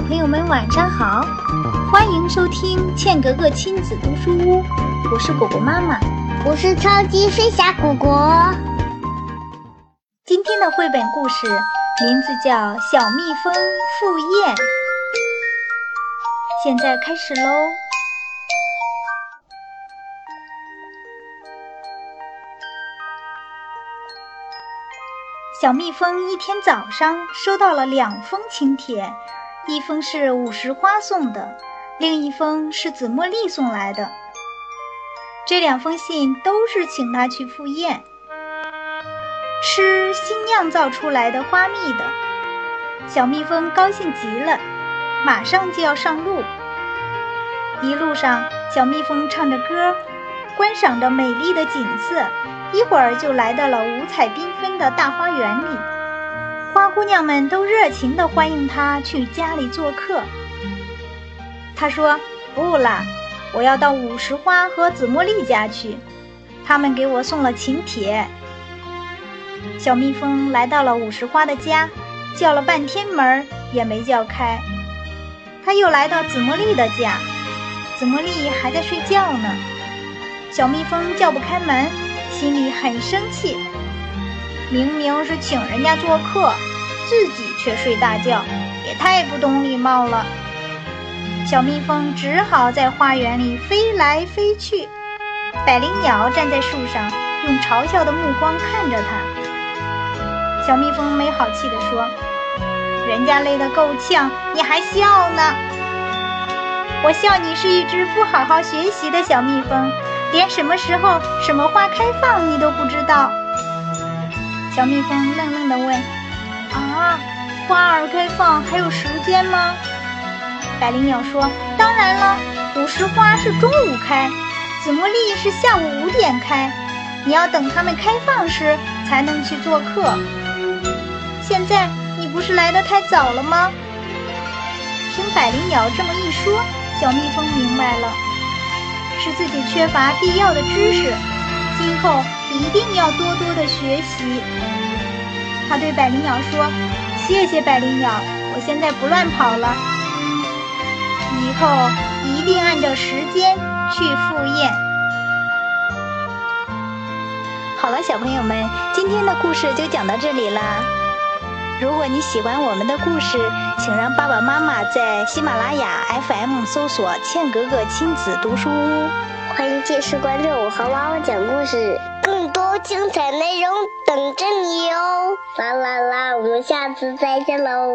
小朋友们晚上好，欢迎收听茜格格亲子读书屋，我是果果妈妈，我是超级飞侠果果。今天的绘本故事名字叫《小蜜蜂赴宴》，现在开始喽。小蜜蜂一天早上收到了两封请帖，一封是五十花送的，另一封是紫茉莉送来的。这两封信都是请他去赴宴，吃新酿造出来的花蜜的。小蜜蜂高兴极了，马上就要上路。一路上，小蜜蜂唱着歌，观赏着美丽的景色。一会儿就来到了五彩缤纷的大花园里，花姑娘们都热情地欢迎她去家里做客。她说：“不了，我要到五十花和紫茉莉家去，他们给我送了请帖。”小蜜蜂来到了五十花的家，叫了半天门也没叫开。他又来到紫茉莉的家，紫茉莉还在睡觉呢。小蜜蜂叫不开门。心里很生气，明明是请人家做客，自己却睡大觉，也太不懂礼貌了。小蜜蜂只好在花园里飞来飞去。百灵鸟站在树上，用嘲笑的目光看着它。小蜜蜂没好气地说：“人家累得够呛，你还笑呢？我笑你是一只不好好学习的小蜜蜂。”连什么时候什么花开放你都不知道，小蜜蜂愣愣地问：“啊，花儿开放还有时间吗？”百灵鸟说：“当然了，五十花是中午开，紫茉莉是下午五点开，你要等它们开放时才能去做客。现在你不是来得太早了吗？”听百灵鸟这么一说，小蜜蜂明白了。是自己缺乏必要的知识，今后一定要多多的学习。他对百灵鸟说：“谢谢百灵鸟，我现在不乱跑了，以后一定按照时间去赴宴。”好了，小朋友们，今天的故事就讲到这里啦。如果你喜欢我们的故事，请让爸爸妈妈在喜马拉雅 FM 搜索“茜格格亲子读书屋”，欢迎届时关注我和娃娃讲故事，更多精彩内容等着你哦！啦啦啦，我们下次再见喽！